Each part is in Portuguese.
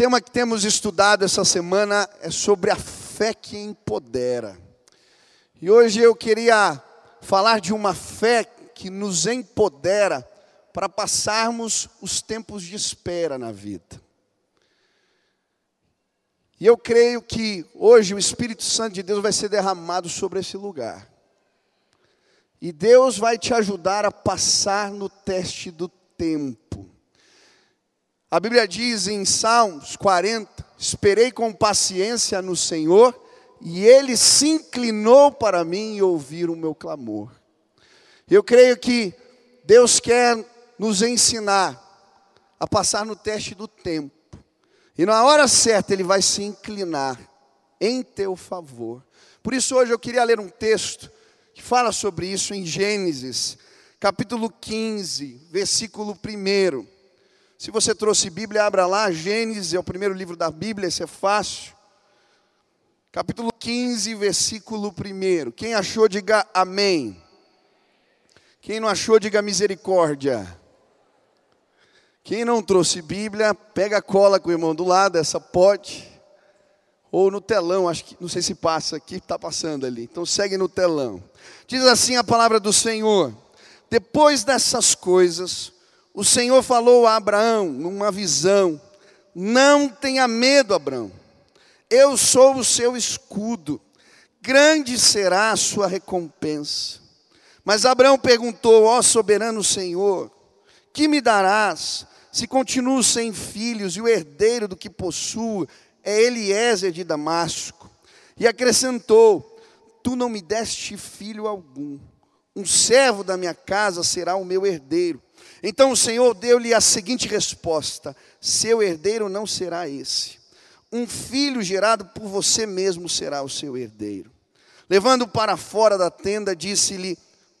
Tema que temos estudado essa semana é sobre a fé que empodera. E hoje eu queria falar de uma fé que nos empodera para passarmos os tempos de espera na vida. E eu creio que hoje o Espírito Santo de Deus vai ser derramado sobre esse lugar. E Deus vai te ajudar a passar no teste do tempo. A Bíblia diz em Salmos 40: Esperei com paciência no Senhor, e ele se inclinou para mim e ouviu o meu clamor. Eu creio que Deus quer nos ensinar a passar no teste do tempo, e na hora certa Ele vai se inclinar em teu favor. Por isso, hoje eu queria ler um texto que fala sobre isso em Gênesis, capítulo 15, versículo 1. Se você trouxe Bíblia, abra lá, Gênesis é o primeiro livro da Bíblia, esse é fácil. Capítulo 15, versículo 1. Quem achou, diga amém. Quem não achou, diga misericórdia. Quem não trouxe Bíblia, pega a cola com o irmão do lado, essa pode. Ou no telão, acho que, não sei se passa aqui, está passando ali. Então segue no telão. Diz assim a palavra do Senhor: Depois dessas coisas, o Senhor falou a Abraão numa visão: Não tenha medo, Abraão, eu sou o seu escudo, grande será a sua recompensa. Mas Abraão perguntou: Ó soberano Senhor, que me darás se continuo sem filhos e o herdeiro do que possuo é Eliezer de Damasco? E acrescentou: Tu não me deste filho algum, um servo da minha casa será o meu herdeiro. Então o Senhor deu-lhe a seguinte resposta: Seu herdeiro não será esse. Um filho gerado por você mesmo será o seu herdeiro. Levando para fora da tenda, disse-lhe: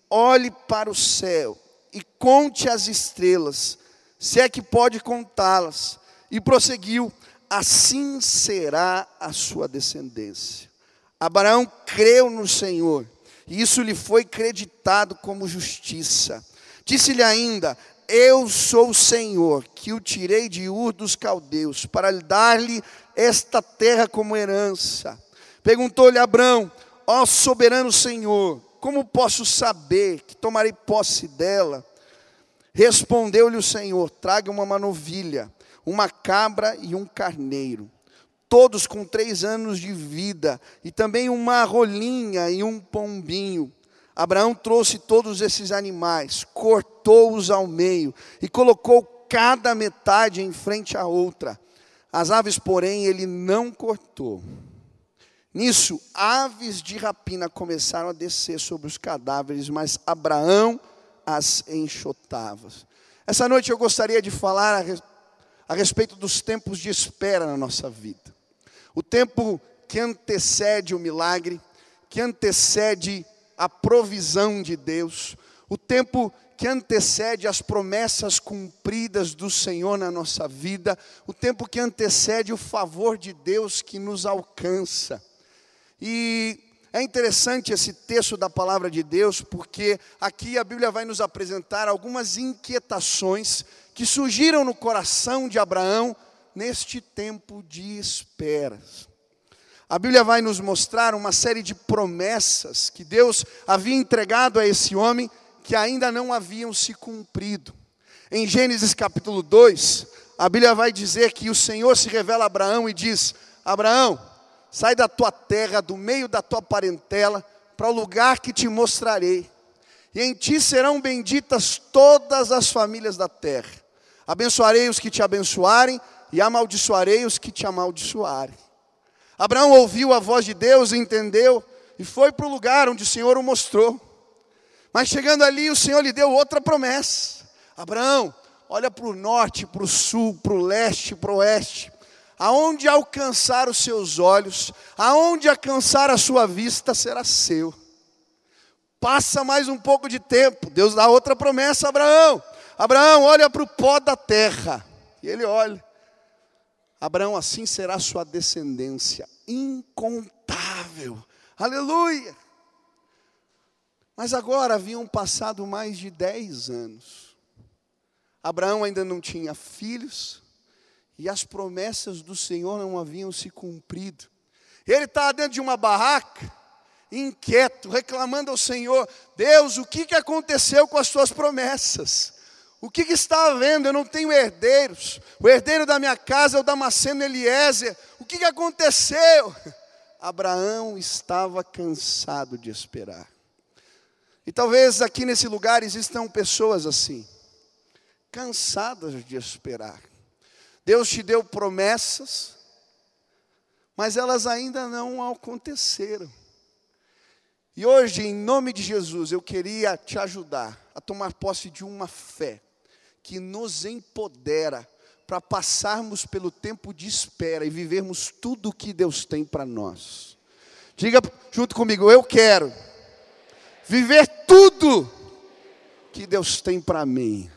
Olhe para o céu e conte as estrelas, se é que pode contá-las. E prosseguiu: Assim será a sua descendência. Abraão creu no Senhor, e isso lhe foi creditado como justiça. Disse-lhe ainda: Eu sou o Senhor, que o tirei de Ur dos caldeus, para dar-lhe esta terra como herança. Perguntou-lhe Abrão: Ó soberano Senhor, como posso saber que tomarei posse dela? Respondeu-lhe o Senhor: Traga uma manovilha, uma cabra e um carneiro, todos com três anos de vida, e também uma rolinha e um pombinho Abraão trouxe todos esses animais, cortou-os ao meio e colocou cada metade em frente à outra. As aves, porém, ele não cortou. Nisso, aves de rapina começaram a descer sobre os cadáveres, mas Abraão as enxotava. Essa noite eu gostaria de falar a, respeito dos tempos de espera na nossa vida. O tempo que antecede o milagre, que antecede a provisão de Deus, o tempo que antecede as promessas cumpridas do Senhor na nossa vida, o tempo que antecede o favor de Deus que nos alcança. E é interessante esse texto da palavra de Deus, porque aqui a Bíblia vai nos apresentar algumas inquietações que surgiram no coração de Abraão neste tempo de esperas. A Bíblia vai nos mostrar uma série de promessas que Deus havia entregado a esse homem que ainda não haviam se cumprido. Em Gênesis capítulo 2, a Bíblia vai dizer que o Senhor se revela a Abraão e diz: Abraão, sai da tua terra, do meio da tua parentela, para o lugar que te mostrarei. E em ti serão benditas todas as famílias da terra. Abençoarei os que te abençoarem e amaldiçoarei os que te amaldiçoarem. Abraão ouviu a voz de Deus, entendeu e foi para o lugar onde o Senhor o mostrou. Mas chegando ali, o Senhor lhe deu outra promessa. Abraão, olha para o norte, para o sul, para o leste, para o oeste. Aonde alcançar os seus olhos, aonde alcançar a sua vista, será seu. Passa mais um pouco de tempo. Deus dá outra promessa a Abraão. Abraão, olha para o pó da terra. E ele olha. Abraão, assim será sua descendência, incontável. Aleluia! Mas agora haviam passado mais de dez anos. Abraão ainda não tinha filhos, e as promessas do Senhor não haviam se cumprido. Ele estava dentro de uma barraca, inquieto, reclamando ao Senhor: Deus, o que, que aconteceu com as tuas promessas? O que, que está havendo? Eu não tenho herdeiros. O herdeiro da minha casa é o Damasceno Eliezer. O que, que aconteceu? Abraão estava cansado de esperar. E talvez aqui nesse lugar existam pessoas assim, cansadas de esperar. Deus te deu promessas, mas elas ainda não aconteceram. E hoje, em nome de Jesus, eu queria te ajudar a tomar posse de uma fé que nos empodera para passarmos pelo tempo de espera e vivermos tudo o que Deus tem para nós. Diga junto comigo, eu quero viver tudo que Deus tem para mim.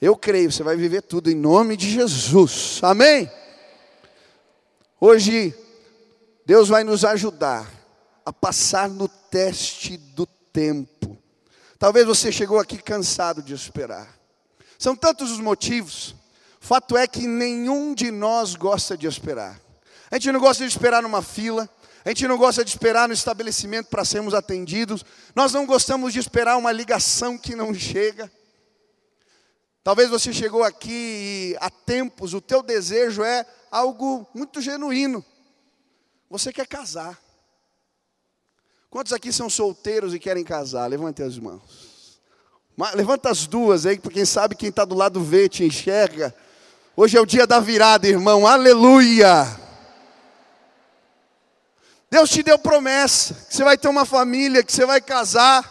Eu creio, você vai viver tudo em nome de Jesus. Amém? Hoje, Deus vai nos ajudar a passar no teste do tempo. Talvez você chegou aqui cansado de esperar. São tantos os motivos. Fato é que nenhum de nós gosta de esperar. A gente não gosta de esperar numa fila. A gente não gosta de esperar no estabelecimento para sermos atendidos. Nós não gostamos de esperar uma ligação que não chega. Talvez você chegou aqui e há tempos o teu desejo é algo muito genuíno. Você quer casar. Quantos aqui são solteiros e querem casar? Levante as mãos. Levanta as duas aí, porque quem sabe quem está do lado vê, te enxerga. Hoje é o dia da virada, irmão. Aleluia! Deus te deu promessa que você vai ter uma família, que você vai casar.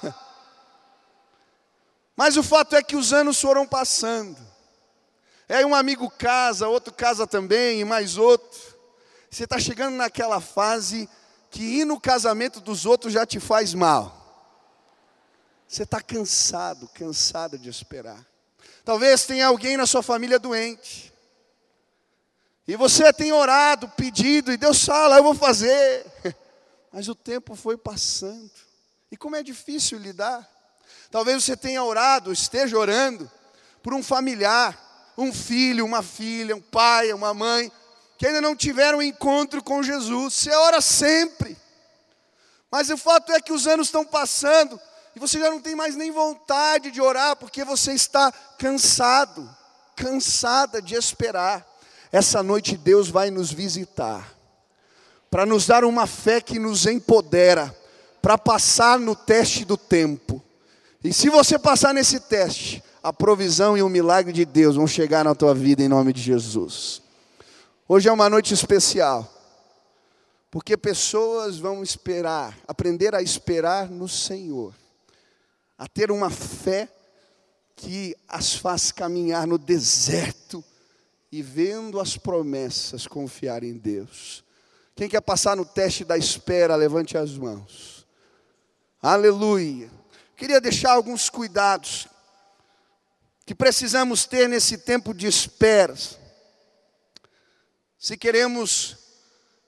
Mas o fato é que os anos foram passando. Aí um amigo casa, outro casa também, e mais outro. Você está chegando naquela fase que ir no casamento dos outros já te faz mal. Você está cansado, cansada de esperar. Talvez tenha alguém na sua família doente. E você tem orado, pedido, e Deus fala, eu vou fazer. Mas o tempo foi passando. E como é difícil lidar. Talvez você tenha orado, esteja orando por um familiar, um filho, uma filha, um pai, uma mãe, que ainda não tiveram encontro com Jesus. Você ora sempre. Mas o fato é que os anos estão passando e você já não tem mais nem vontade de orar porque você está cansado, cansada de esperar. Essa noite Deus vai nos visitar para nos dar uma fé que nos empodera para passar no teste do tempo. E se você passar nesse teste, a provisão e o milagre de Deus vão chegar na tua vida em nome de Jesus. Hoje é uma noite especial, porque pessoas vão esperar, aprender a esperar no Senhor, a ter uma fé que as faz caminhar no deserto e vendo as promessas confiar em Deus. Quem quer passar no teste da espera, levante as mãos. Aleluia. Queria deixar alguns cuidados que precisamos ter nesse tempo de espera se queremos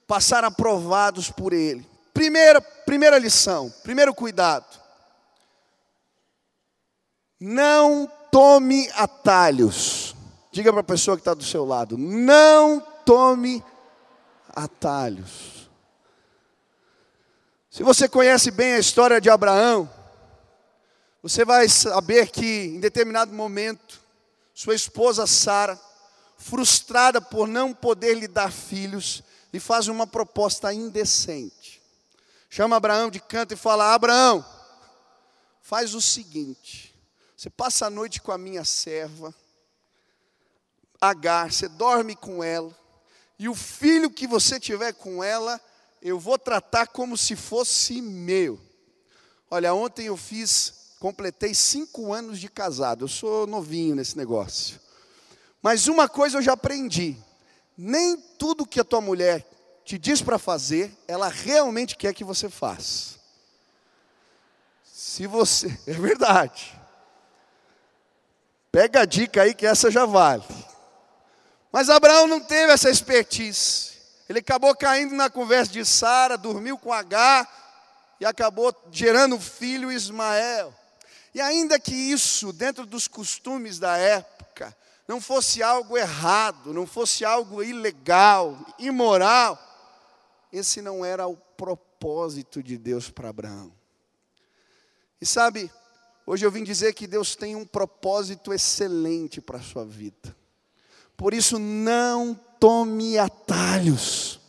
passar aprovados por Ele. Primeira, primeira lição, primeiro cuidado. Não tome atalhos. Diga para a pessoa que está do seu lado: não tome atalhos. Se você conhece bem a história de Abraão, você vai saber que em determinado momento, sua esposa Sara frustrada por não poder lhe dar filhos, e faz uma proposta indecente. Chama Abraão de canto e fala: Abraão, faz o seguinte: você passa a noite com a minha serva, Agar, você dorme com ela, e o filho que você tiver com ela, eu vou tratar como se fosse meu. Olha, ontem eu fiz completei cinco anos de casado. Eu sou novinho nesse negócio. Mas uma coisa eu já aprendi: nem tudo que a tua mulher te diz para fazer, ela realmente quer que você faça. Se você. É verdade. Pega a dica aí que essa já vale. Mas Abraão não teve essa expertise. Ele acabou caindo na conversa de Sara, dormiu com H e acabou gerando o filho Ismael. E ainda que isso, dentro dos costumes da época, não fosse algo errado, não fosse algo ilegal, imoral, esse não era o propósito de Deus para Abraão. E sabe, hoje eu vim dizer que Deus tem um propósito excelente para a sua vida. Por isso, não tome atalhos.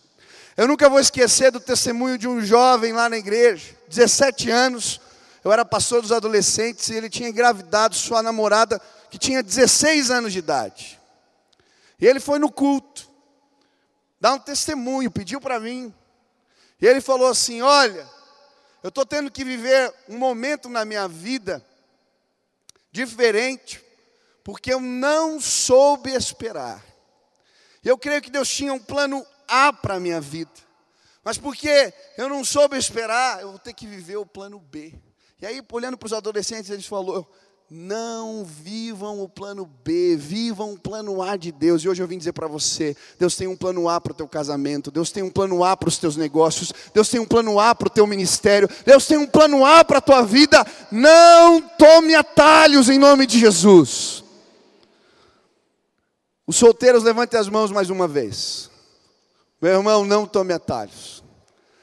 Eu nunca vou esquecer do testemunho de um jovem lá na igreja, 17 anos. Eu era pastor dos adolescentes e ele tinha engravidado sua namorada, que tinha 16 anos de idade. E ele foi no culto, dar um testemunho, pediu para mim. E ele falou assim: Olha, eu estou tendo que viver um momento na minha vida diferente, porque eu não soube esperar. Eu creio que Deus tinha um plano A para a minha vida, mas porque eu não soube esperar, eu vou ter que viver o plano B. E aí, olhando para os adolescentes, eles falou: não vivam o plano B, vivam o plano A de Deus. E hoje eu vim dizer para você: Deus tem um plano A para o teu casamento, Deus tem um plano A para os teus negócios, Deus tem um plano A para o teu ministério, Deus tem um plano A para a tua vida. Não tome atalhos em nome de Jesus. Os solteiros, levantem as mãos mais uma vez. Meu irmão, não tome atalhos.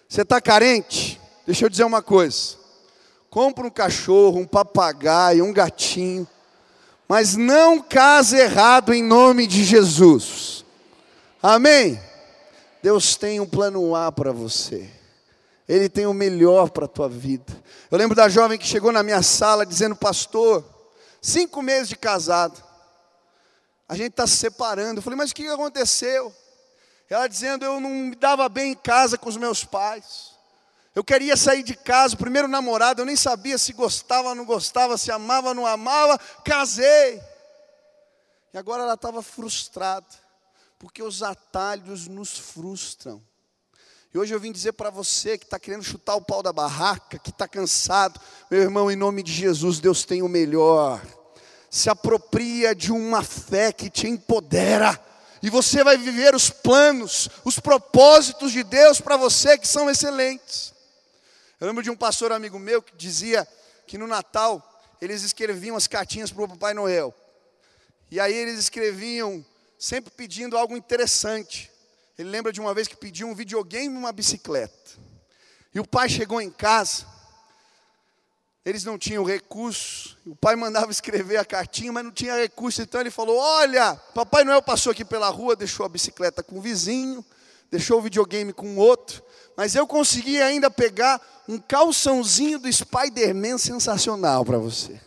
Você está carente? Deixa eu dizer uma coisa. Compra um cachorro, um papagaio, um gatinho. Mas não case errado em nome de Jesus. Amém? Deus tem um plano A para você. Ele tem o melhor para a tua vida. Eu lembro da jovem que chegou na minha sala dizendo, pastor, cinco meses de casado a gente está se separando. Eu falei, mas o que aconteceu? Ela dizendo, eu não me dava bem em casa com os meus pais. Eu queria sair de casa, o primeiro namorado, eu nem sabia se gostava não gostava, se amava não amava, casei. E agora ela estava frustrada, porque os atalhos nos frustram. E hoje eu vim dizer para você que está querendo chutar o pau da barraca, que está cansado, meu irmão, em nome de Jesus, Deus tem o melhor se apropria de uma fé que te empodera. E você vai viver os planos, os propósitos de Deus para você que são excelentes. Eu lembro de um pastor amigo meu que dizia que no Natal eles escreviam as cartinhas para o Papai Noel. E aí eles escreviam sempre pedindo algo interessante. Ele lembra de uma vez que pediu um videogame e uma bicicleta. E o pai chegou em casa eles não tinham recurso. O pai mandava escrever a cartinha, mas não tinha recurso. Então ele falou: Olha, Papai Noel passou aqui pela rua, deixou a bicicleta com o vizinho, deixou o videogame com outro, mas eu consegui ainda pegar um calçãozinho do Spider-Man sensacional para você.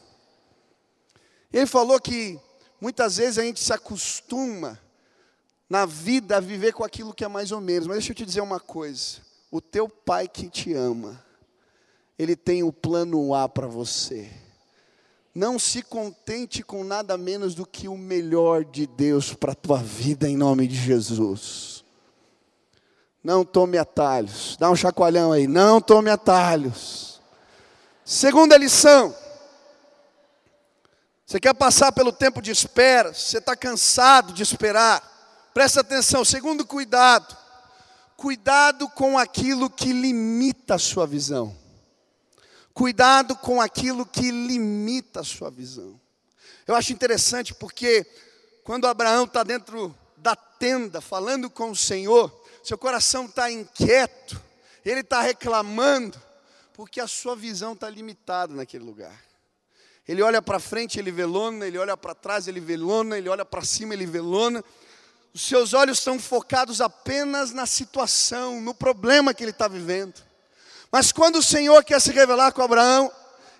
Ele falou que muitas vezes a gente se acostuma na vida a viver com aquilo que é mais ou menos, mas deixa eu te dizer uma coisa: o teu pai que te ama, ele tem o plano A para você. Não se contente com nada menos do que o melhor de Deus para a tua vida, em nome de Jesus. Não tome atalhos. Dá um chacoalhão aí. Não tome atalhos. Segunda lição. Você quer passar pelo tempo de espera, você está cansado de esperar. Presta atenção. Segundo cuidado. Cuidado com aquilo que limita a sua visão. Cuidado com aquilo que limita a sua visão. Eu acho interessante porque quando Abraão está dentro da tenda falando com o Senhor, seu coração está inquieto, ele está reclamando, porque a sua visão está limitada naquele lugar. Ele olha para frente, ele vê lona, ele olha para trás, ele vê lona, ele olha para cima, ele vê lona. Os seus olhos estão focados apenas na situação, no problema que ele está vivendo. Mas quando o Senhor quer se revelar com Abraão,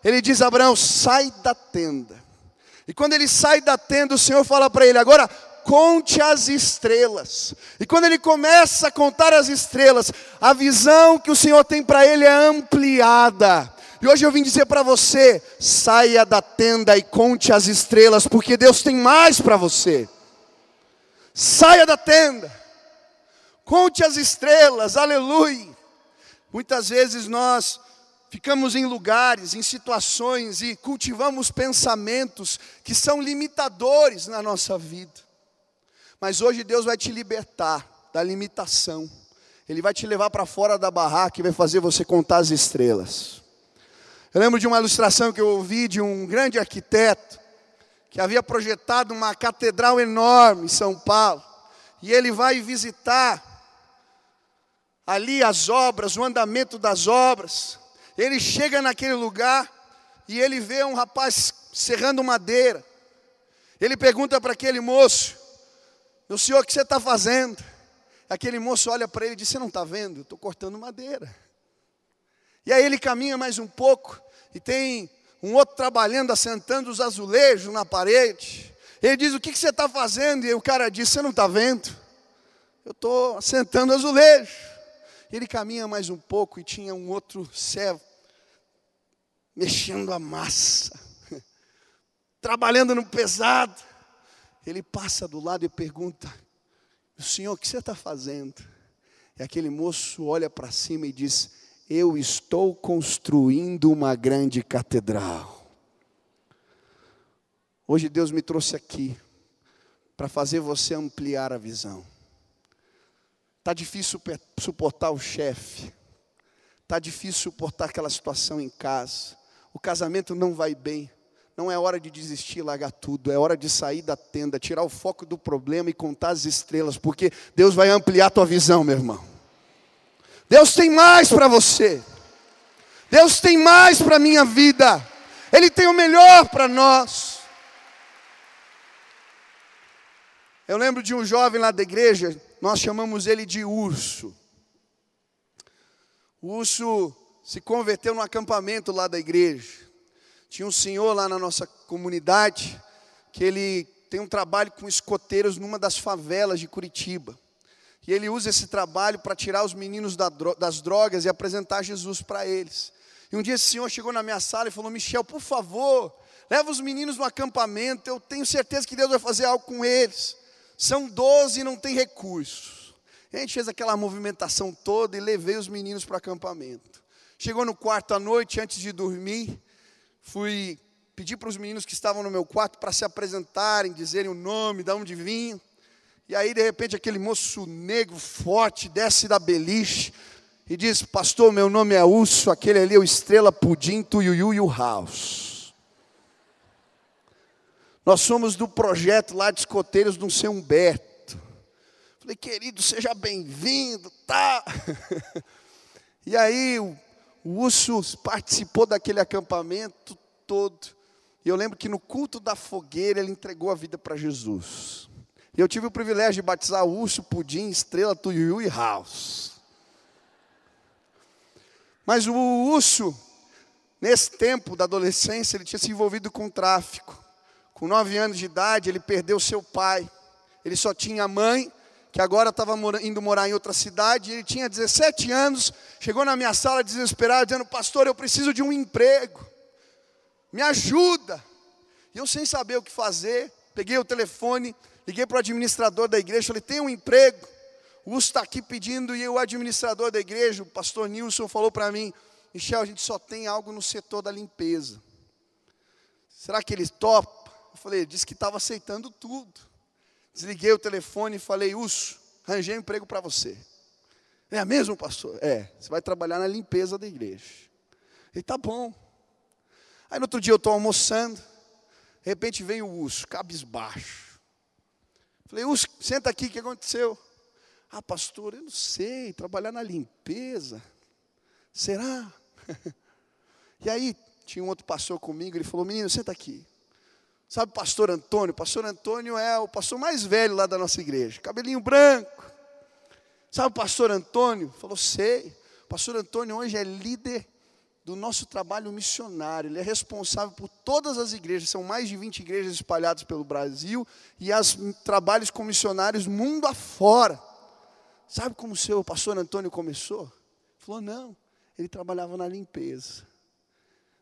ele diz: Abraão, sai da tenda. E quando ele sai da tenda, o Senhor fala para ele: agora conte as estrelas. E quando ele começa a contar as estrelas, a visão que o Senhor tem para ele é ampliada. E hoje eu vim dizer para você: saia da tenda e conte as estrelas, porque Deus tem mais para você. Saia da tenda, conte as estrelas, aleluia. Muitas vezes nós ficamos em lugares, em situações e cultivamos pensamentos que são limitadores na nossa vida. Mas hoje Deus vai te libertar da limitação. Ele vai te levar para fora da barraca e vai fazer você contar as estrelas. Eu lembro de uma ilustração que eu ouvi de um grande arquiteto que havia projetado uma catedral enorme em São Paulo. E ele vai visitar ali as obras, o andamento das obras. Ele chega naquele lugar e ele vê um rapaz serrando madeira. Ele pergunta para aquele moço: Meu senhor, o que você está fazendo? Aquele moço olha para ele e diz: Você não está vendo? Estou cortando madeira. E aí ele caminha mais um pouco e tem um outro trabalhando, assentando os azulejos na parede. Ele diz: O que, que você está fazendo? E o cara diz: Você não está vendo? Eu estou assentando azulejo. Ele caminha mais um pouco e tinha um outro servo mexendo a massa, trabalhando no pesado. Ele passa do lado e pergunta: Senhor, o que você está fazendo? E aquele moço olha para cima e diz: Eu estou construindo uma grande catedral. Hoje Deus me trouxe aqui para fazer você ampliar a visão. Está difícil suportar o chefe, está difícil suportar aquela situação em casa, o casamento não vai bem, não é hora de desistir, largar tudo, é hora de sair da tenda, tirar o foco do problema e contar as estrelas, porque Deus vai ampliar a tua visão, meu irmão. Deus tem mais para você. Deus tem mais para a minha vida. Ele tem o melhor para nós. Eu lembro de um jovem lá da igreja, nós chamamos ele de urso. O urso se converteu no acampamento lá da igreja. Tinha um senhor lá na nossa comunidade que ele tem um trabalho com escoteiros numa das favelas de Curitiba. E ele usa esse trabalho para tirar os meninos das drogas e apresentar Jesus para eles. E um dia esse senhor chegou na minha sala e falou: Michel, por favor, leva os meninos no acampamento. Eu tenho certeza que Deus vai fazer algo com eles. São doze e não tem recursos. E a gente fez aquela movimentação toda e levei os meninos para o acampamento. Chegou no quarto à noite, antes de dormir, fui pedir para os meninos que estavam no meu quarto para se apresentarem, dizerem o nome, de onde vinham. E aí, de repente, aquele moço negro, forte, desce da beliche e diz: Pastor, meu nome é Urso, aquele ali é o Estrela Pudim, Tuiuiu e o House. Nós somos do projeto lá de escoteiros do seu Humberto. Falei, querido, seja bem-vindo, tá? e aí, o o Urso participou daquele acampamento todo. E eu lembro que no culto da fogueira ele entregou a vida para Jesus. E eu tive o privilégio de batizar Urso, Pudim, Estrela, Tuiu e House. Mas o Urso, nesse tempo da adolescência, ele tinha se envolvido com tráfico. Com nove anos de idade, ele perdeu seu pai. Ele só tinha a mãe que agora estava indo morar em outra cidade, ele tinha 17 anos, chegou na minha sala desesperado, dizendo: Pastor, eu preciso de um emprego, me ajuda. E eu, sem saber o que fazer, peguei o telefone, liguei para o administrador da igreja, falei: Tem um emprego? O Uso está aqui pedindo, e o administrador da igreja, o pastor Nilson, falou para mim: Michel, a gente só tem algo no setor da limpeza. Será que ele topa? Eu falei: disse que estava aceitando tudo. Desliguei o telefone e falei, Uso, arranjei um emprego para você. É mesmo, pastor? É, você vai trabalhar na limpeza da igreja. Ele, tá bom. Aí no outro dia eu estou almoçando, de repente vem o Urso, cabisbaixo. Falei, Urso, senta aqui, o que aconteceu? Ah, pastor, eu não sei, trabalhar na limpeza. Será? e aí, tinha um outro pastor comigo, ele falou, menino, senta aqui. Sabe o pastor Antônio? O pastor Antônio é o pastor mais velho lá da nossa igreja, cabelinho branco. Sabe o pastor Antônio? Falou, sei. O pastor Antônio hoje é líder do nosso trabalho missionário. Ele é responsável por todas as igrejas, são mais de 20 igrejas espalhadas pelo Brasil e as trabalhos com missionários mundo afora. Sabe como o seu pastor Antônio começou? Falou, não, ele trabalhava na limpeza.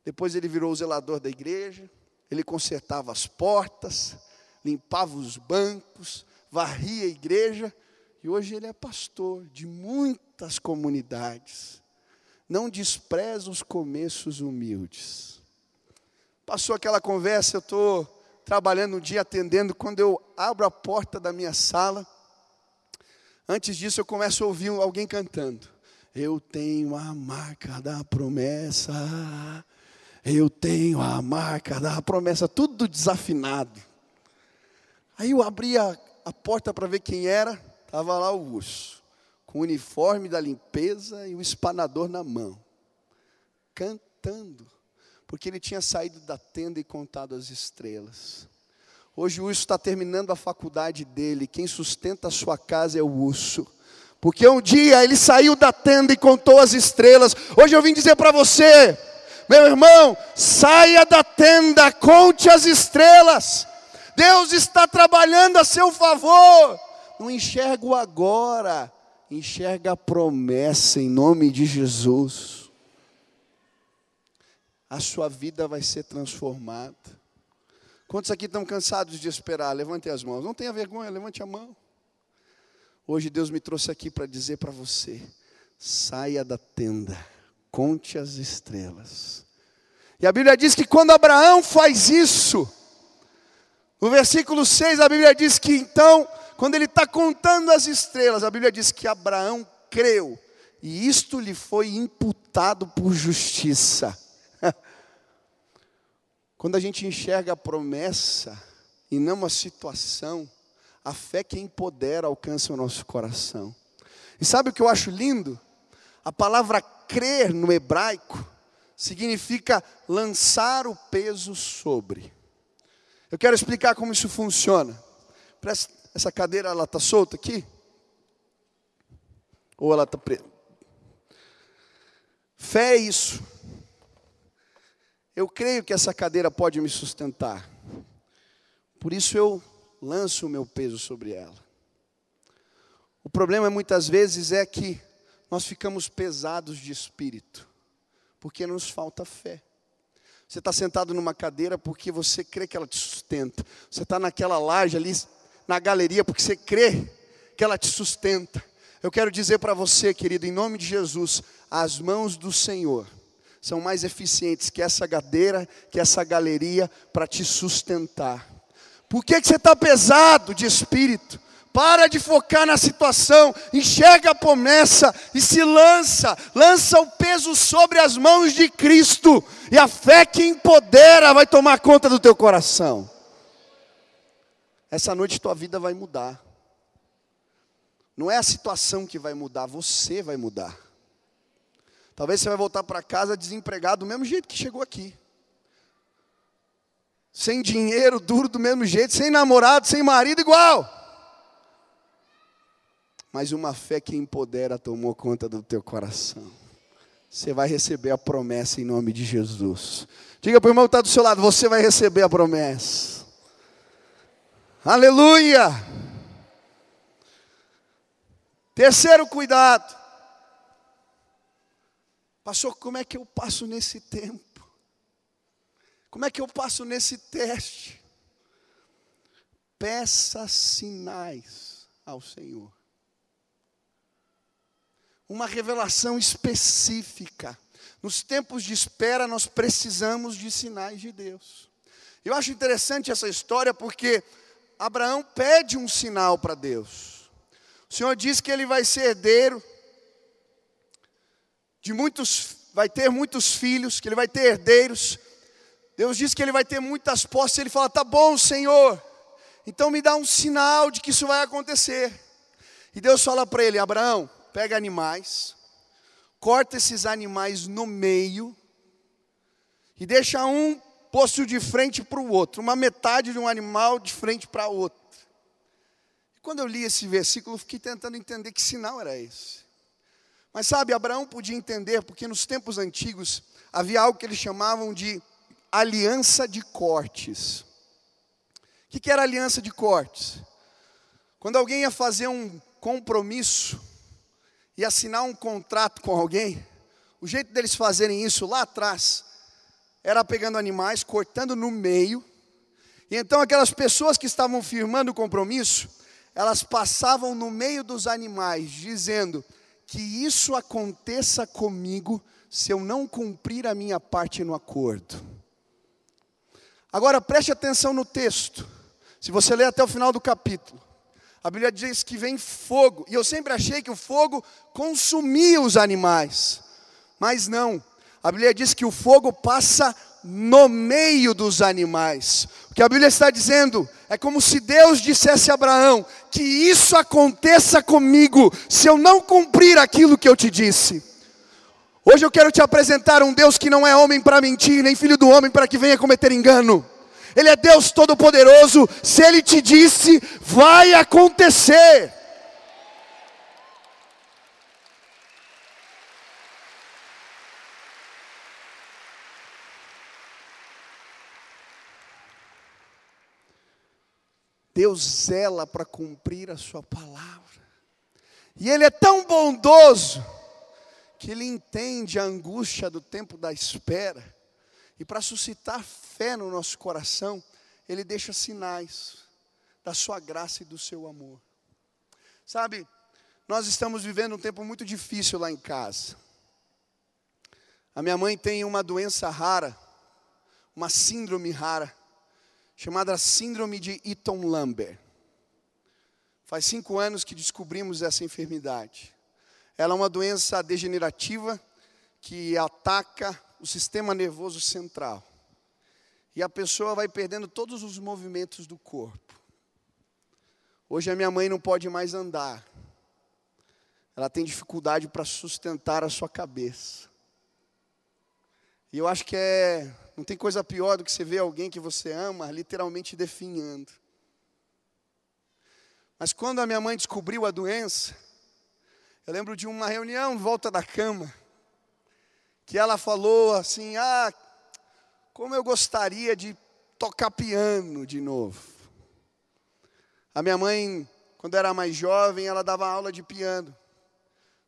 Depois ele virou o zelador da igreja, ele consertava as portas, limpava os bancos, varria a igreja, e hoje ele é pastor de muitas comunidades. Não despreza os começos humildes. Passou aquela conversa, eu estou trabalhando um dia atendendo, quando eu abro a porta da minha sala, antes disso eu começo a ouvir alguém cantando. Eu tenho a marca da promessa. Eu tenho a marca da promessa, tudo desafinado. Aí eu abri a, a porta para ver quem era, estava lá o urso, com o uniforme da limpeza e o espanador na mão, cantando, porque ele tinha saído da tenda e contado as estrelas. Hoje o urso está terminando a faculdade dele, quem sustenta a sua casa é o urso. Porque um dia ele saiu da tenda e contou as estrelas. Hoje eu vim dizer para você, meu irmão, saia da tenda, conte as estrelas. Deus está trabalhando a seu favor. Não enxerga agora, enxerga a promessa em nome de Jesus. A sua vida vai ser transformada. Quantos aqui estão cansados de esperar? Levante as mãos. Não tenha vergonha, levante a mão. Hoje Deus me trouxe aqui para dizer para você: saia da tenda conte as estrelas. E a Bíblia diz que quando Abraão faz isso, no versículo 6, a Bíblia diz que então, quando ele está contando as estrelas, a Bíblia diz que Abraão creu, e isto lhe foi imputado por justiça. quando a gente enxerga a promessa e não a situação, a fé que empodera alcança o nosso coração. E sabe o que eu acho lindo? A palavra crer no hebraico significa lançar o peso sobre. Eu quero explicar como isso funciona. Essa cadeira ela está solta aqui? Ou ela está presa? Fé é isso. Eu creio que essa cadeira pode me sustentar. Por isso eu lanço o meu peso sobre ela. O problema muitas vezes é que nós ficamos pesados de espírito, porque nos falta fé. Você está sentado numa cadeira porque você crê que ela te sustenta. Você está naquela laje ali, na galeria, porque você crê que ela te sustenta. Eu quero dizer para você, querido, em nome de Jesus, as mãos do Senhor são mais eficientes que essa cadeira, que essa galeria, para te sustentar. Por que, que você está pesado de espírito? Para de focar na situação, enxerga a promessa e se lança, lança o peso sobre as mãos de Cristo, e a fé que empodera vai tomar conta do teu coração. Essa noite tua vida vai mudar. Não é a situação que vai mudar, você vai mudar. Talvez você vai voltar para casa desempregado do mesmo jeito que chegou aqui. Sem dinheiro, duro do mesmo jeito, sem namorado, sem marido igual mas uma fé que empodera tomou conta do teu coração. Você vai receber a promessa em nome de Jesus. Diga para o irmão que está do seu lado: você vai receber a promessa. Aleluia! Terceiro cuidado. Pastor, como é que eu passo nesse tempo? Como é que eu passo nesse teste? Peça sinais ao Senhor uma revelação específica. Nos tempos de espera, nós precisamos de sinais de Deus. Eu acho interessante essa história porque Abraão pede um sinal para Deus. O Senhor diz que ele vai ser herdeiro de muitos, vai ter muitos filhos, que ele vai ter herdeiros. Deus diz que ele vai ter muitas posses. Ele fala: "Tá bom, Senhor. Então me dá um sinal de que isso vai acontecer." E Deus fala para ele: "Abraão, pega animais, corta esses animais no meio e deixa um posto de frente para o outro, uma metade de um animal de frente para outro. Quando eu li esse versículo, eu fiquei tentando entender que sinal era esse. Mas sabe, Abraão podia entender, porque nos tempos antigos havia algo que eles chamavam de aliança de cortes. O que era aliança de cortes? Quando alguém ia fazer um compromisso, e assinar um contrato com alguém, o jeito deles fazerem isso lá atrás era pegando animais, cortando no meio, e então aquelas pessoas que estavam firmando o compromisso, elas passavam no meio dos animais, dizendo: Que isso aconteça comigo se eu não cumprir a minha parte no acordo. Agora preste atenção no texto. Se você ler até o final do capítulo, a Bíblia diz que vem fogo, e eu sempre achei que o fogo consumia os animais, mas não. A Bíblia diz que o fogo passa no meio dos animais. O que a Bíblia está dizendo é como se Deus dissesse a Abraão: que isso aconteça comigo, se eu não cumprir aquilo que eu te disse. Hoje eu quero te apresentar um Deus que não é homem para mentir, nem filho do homem para que venha cometer engano. Ele é Deus Todo-Poderoso. Se Ele te disse, vai acontecer. Deus zela para cumprir a Sua palavra. E Ele é tão bondoso que Ele entende a angústia do tempo da espera e para suscitar fé no nosso coração, Ele deixa sinais da Sua graça e do Seu amor. Sabe, nós estamos vivendo um tempo muito difícil lá em casa. A minha mãe tem uma doença rara, uma síndrome rara, chamada Síndrome de Eaton-Lambert. Faz cinco anos que descobrimos essa enfermidade. Ela é uma doença degenerativa que ataca o sistema nervoso central. E a pessoa vai perdendo todos os movimentos do corpo. Hoje a minha mãe não pode mais andar. Ela tem dificuldade para sustentar a sua cabeça. E eu acho que é, não tem coisa pior do que você ver alguém que você ama literalmente definhando. Mas quando a minha mãe descobriu a doença, eu lembro de uma reunião em volta da cama que ela falou assim: Ah, como eu gostaria de tocar piano de novo. A minha mãe, quando era mais jovem, ela dava aula de piano.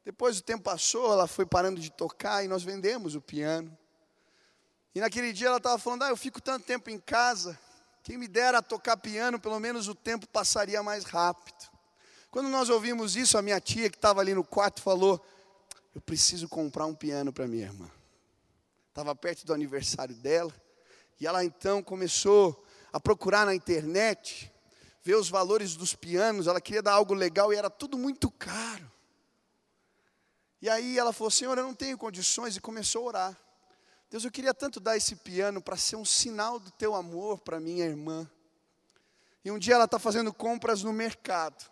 Depois o tempo passou, ela foi parando de tocar e nós vendemos o piano. E naquele dia ela estava falando: Ah, eu fico tanto tempo em casa, quem me dera tocar piano, pelo menos o tempo passaria mais rápido. Quando nós ouvimos isso, a minha tia que estava ali no quarto falou: eu preciso comprar um piano para minha irmã. Estava perto do aniversário dela, e ela então começou a procurar na internet, ver os valores dos pianos, ela queria dar algo legal e era tudo muito caro. E aí ela falou: Senhor, eu não tenho condições, e começou a orar. Deus, eu queria tanto dar esse piano para ser um sinal do teu amor para minha irmã. E um dia ela está fazendo compras no mercado,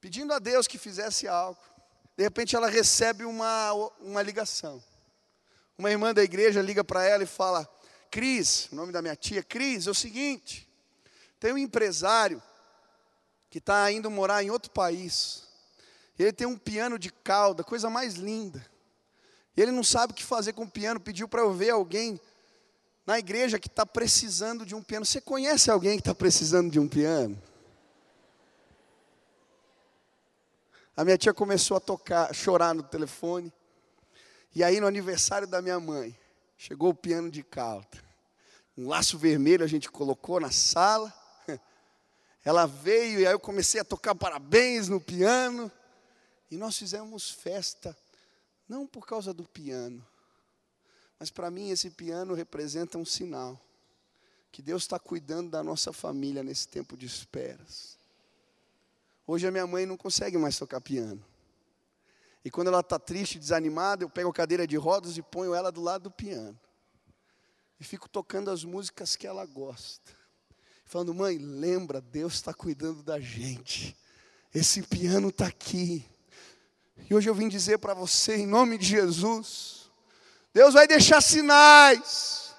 pedindo a Deus que fizesse algo. De repente ela recebe uma, uma ligação. Uma irmã da igreja liga para ela e fala: Cris, o nome da minha tia, Cris, é o seguinte: tem um empresário que está indo morar em outro país. Ele tem um piano de cauda, coisa mais linda. Ele não sabe o que fazer com o piano, pediu para eu ver alguém na igreja que está precisando de um piano. Você conhece alguém que está precisando de um piano? A minha tia começou a tocar, chorar no telefone. E aí no aniversário da minha mãe, chegou o piano de cauda. Um laço vermelho a gente colocou na sala. Ela veio e aí eu comecei a tocar parabéns no piano. E nós fizemos festa, não por causa do piano, mas para mim esse piano representa um sinal que Deus está cuidando da nossa família nesse tempo de esperas. Hoje a minha mãe não consegue mais tocar piano. E quando ela está triste, desanimada, eu pego a cadeira de rodas e ponho ela do lado do piano. E fico tocando as músicas que ela gosta. Falando, mãe, lembra, Deus está cuidando da gente. Esse piano está aqui. E hoje eu vim dizer para você, em nome de Jesus, Deus vai deixar sinais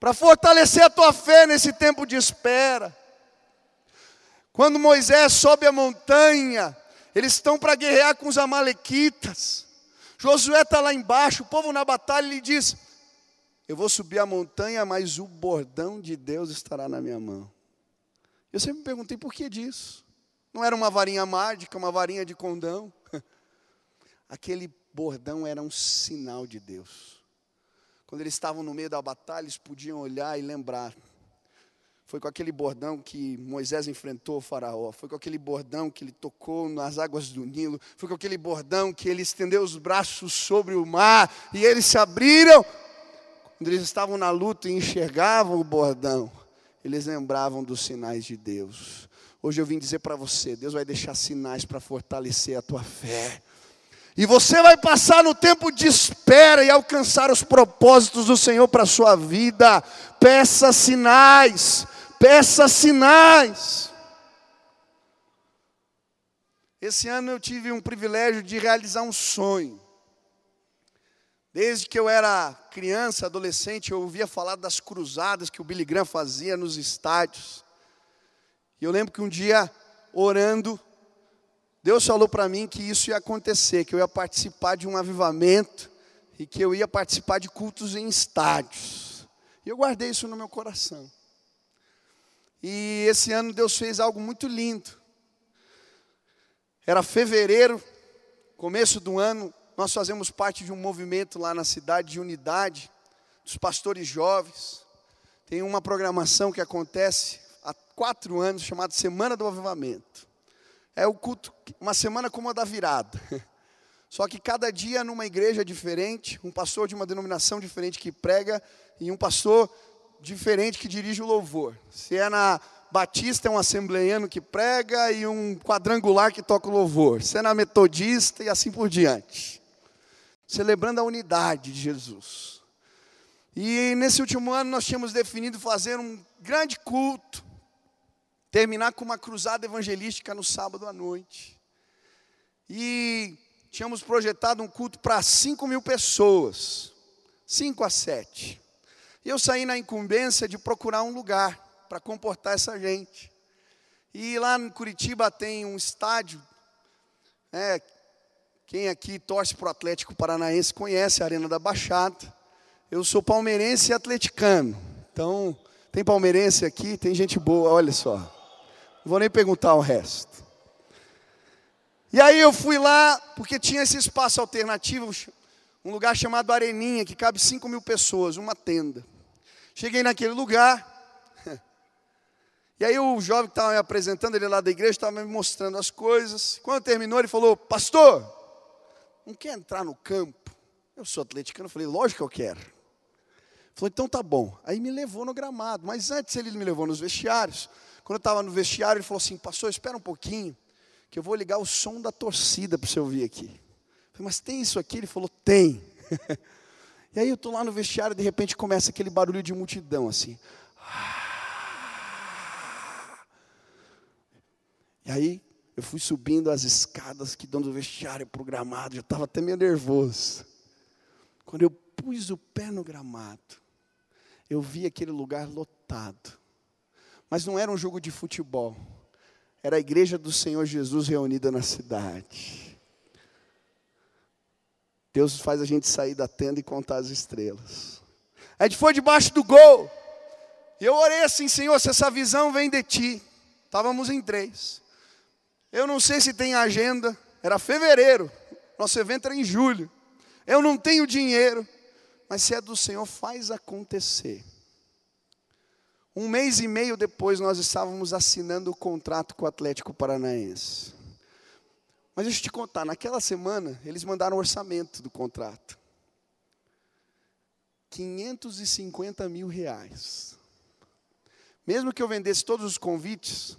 para fortalecer a tua fé nesse tempo de espera. Quando Moisés sobe a montanha, eles estão para guerrear com os amalequitas. Josué está lá embaixo, o povo na batalha, ele diz: Eu vou subir a montanha, mas o bordão de Deus estará na minha mão. Eu sempre me perguntei por que disso. Não era uma varinha mágica, uma varinha de condão. Aquele bordão era um sinal de Deus. quando eles estavam no meio da batalha, eles podiam olhar e lembrar. Foi com aquele bordão que Moisés enfrentou o Faraó. Foi com aquele bordão que ele tocou nas águas do Nilo. Foi com aquele bordão que ele estendeu os braços sobre o mar e eles se abriram. Quando eles estavam na luta e enxergavam o bordão, eles lembravam dos sinais de Deus. Hoje eu vim dizer para você: Deus vai deixar sinais para fortalecer a tua fé. E você vai passar no tempo de espera e alcançar os propósitos do Senhor para a sua vida. Peça sinais, peça sinais. Esse ano eu tive um privilégio de realizar um sonho. Desde que eu era criança, adolescente, eu ouvia falar das cruzadas que o Billy Graham fazia nos estádios. E eu lembro que um dia, orando, Deus falou para mim que isso ia acontecer, que eu ia participar de um avivamento e que eu ia participar de cultos em estádios. E eu guardei isso no meu coração. E esse ano Deus fez algo muito lindo. Era fevereiro, começo do ano, nós fazemos parte de um movimento lá na cidade de unidade dos pastores jovens. Tem uma programação que acontece há quatro anos chamada Semana do Avivamento. É o culto, uma semana como a da virada. Só que cada dia numa igreja diferente, um pastor de uma denominação diferente que prega e um pastor diferente que dirige o louvor. Se é na Batista, é um assembleiano que prega e um quadrangular que toca o louvor. Se é na Metodista e assim por diante. Celebrando a unidade de Jesus. E nesse último ano nós tínhamos definido fazer um grande culto terminar com uma cruzada evangelística no sábado à noite. E tínhamos projetado um culto para 5 mil pessoas, 5 a 7. E eu saí na incumbência de procurar um lugar para comportar essa gente. E lá em Curitiba tem um estádio, né, quem aqui torce para o Atlético Paranaense conhece a Arena da Baixada. Eu sou palmeirense e atleticano. Então, tem palmeirense aqui, tem gente boa, olha só. Não vou nem perguntar o resto. E aí eu fui lá, porque tinha esse espaço alternativo, um lugar chamado Areninha, que cabe 5 mil pessoas, uma tenda. Cheguei naquele lugar, e aí o jovem que estava me apresentando, ele lá da igreja, estava me mostrando as coisas. Quando terminou, ele falou, pastor, não quer entrar no campo? Eu sou atleticano, eu falei, lógico que eu quero. Ele falou, então tá bom. Aí me levou no gramado, mas antes ele me levou nos vestiários. Quando eu estava no vestiário, ele falou assim: Pastor, espera um pouquinho, que eu vou ligar o som da torcida para você ouvir aqui. Falei, Mas tem isso aqui? Ele falou: Tem. e aí eu estou lá no vestiário, de repente começa aquele barulho de multidão assim. E aí eu fui subindo as escadas que dão do vestiário para o gramado, já estava até meio nervoso. Quando eu pus o pé no gramado, eu vi aquele lugar lotado. Mas não era um jogo de futebol. Era a igreja do Senhor Jesus reunida na cidade. Deus faz a gente sair da tenda e contar as estrelas. A gente foi debaixo do gol. E eu orei assim, Senhor, se essa visão vem de ti. Estávamos em três. Eu não sei se tem agenda. Era fevereiro. Nosso evento era em julho. Eu não tenho dinheiro. Mas se é do Senhor, faz acontecer. Um mês e meio depois, nós estávamos assinando o contrato com o Atlético Paranaense. Mas deixa eu te contar, naquela semana, eles mandaram o orçamento do contrato. 550 mil reais. Mesmo que eu vendesse todos os convites,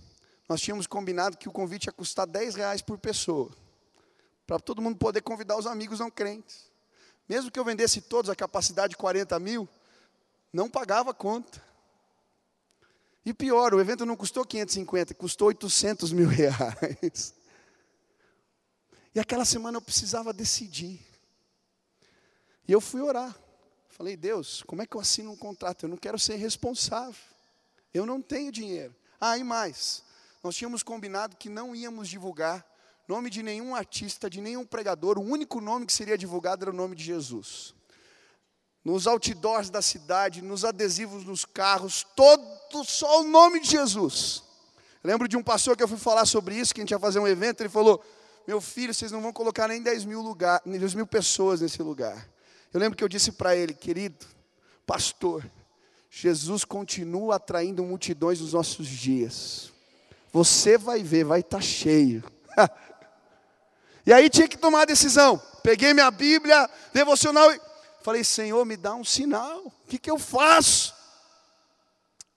nós tínhamos combinado que o convite ia custar 10 reais por pessoa. Para todo mundo poder convidar os amigos não crentes. Mesmo que eu vendesse todos a capacidade de 40 mil, não pagava a conta. E pior, o evento não custou 550, custou 800 mil reais. E aquela semana eu precisava decidir. E eu fui orar. Falei, Deus, como é que eu assino um contrato? Eu não quero ser responsável. Eu não tenho dinheiro. Ah, e mais. Nós tínhamos combinado que não íamos divulgar nome de nenhum artista, de nenhum pregador. O único nome que seria divulgado era o nome de Jesus nos outdoors da cidade, nos adesivos nos carros, todo só o nome de Jesus. lembro de um pastor que eu fui falar sobre isso, que a gente ia fazer um evento, ele falou: Meu filho, vocês não vão colocar nem 10 mil, lugar, nem 10 mil pessoas nesse lugar. Eu lembro que eu disse para ele, querido, Pastor, Jesus continua atraindo multidões nos nossos dias. Você vai ver, vai estar tá cheio. e aí tinha que tomar a decisão. Peguei minha Bíblia, devocional e falei: Senhor, me dá um sinal. O que, que eu faço?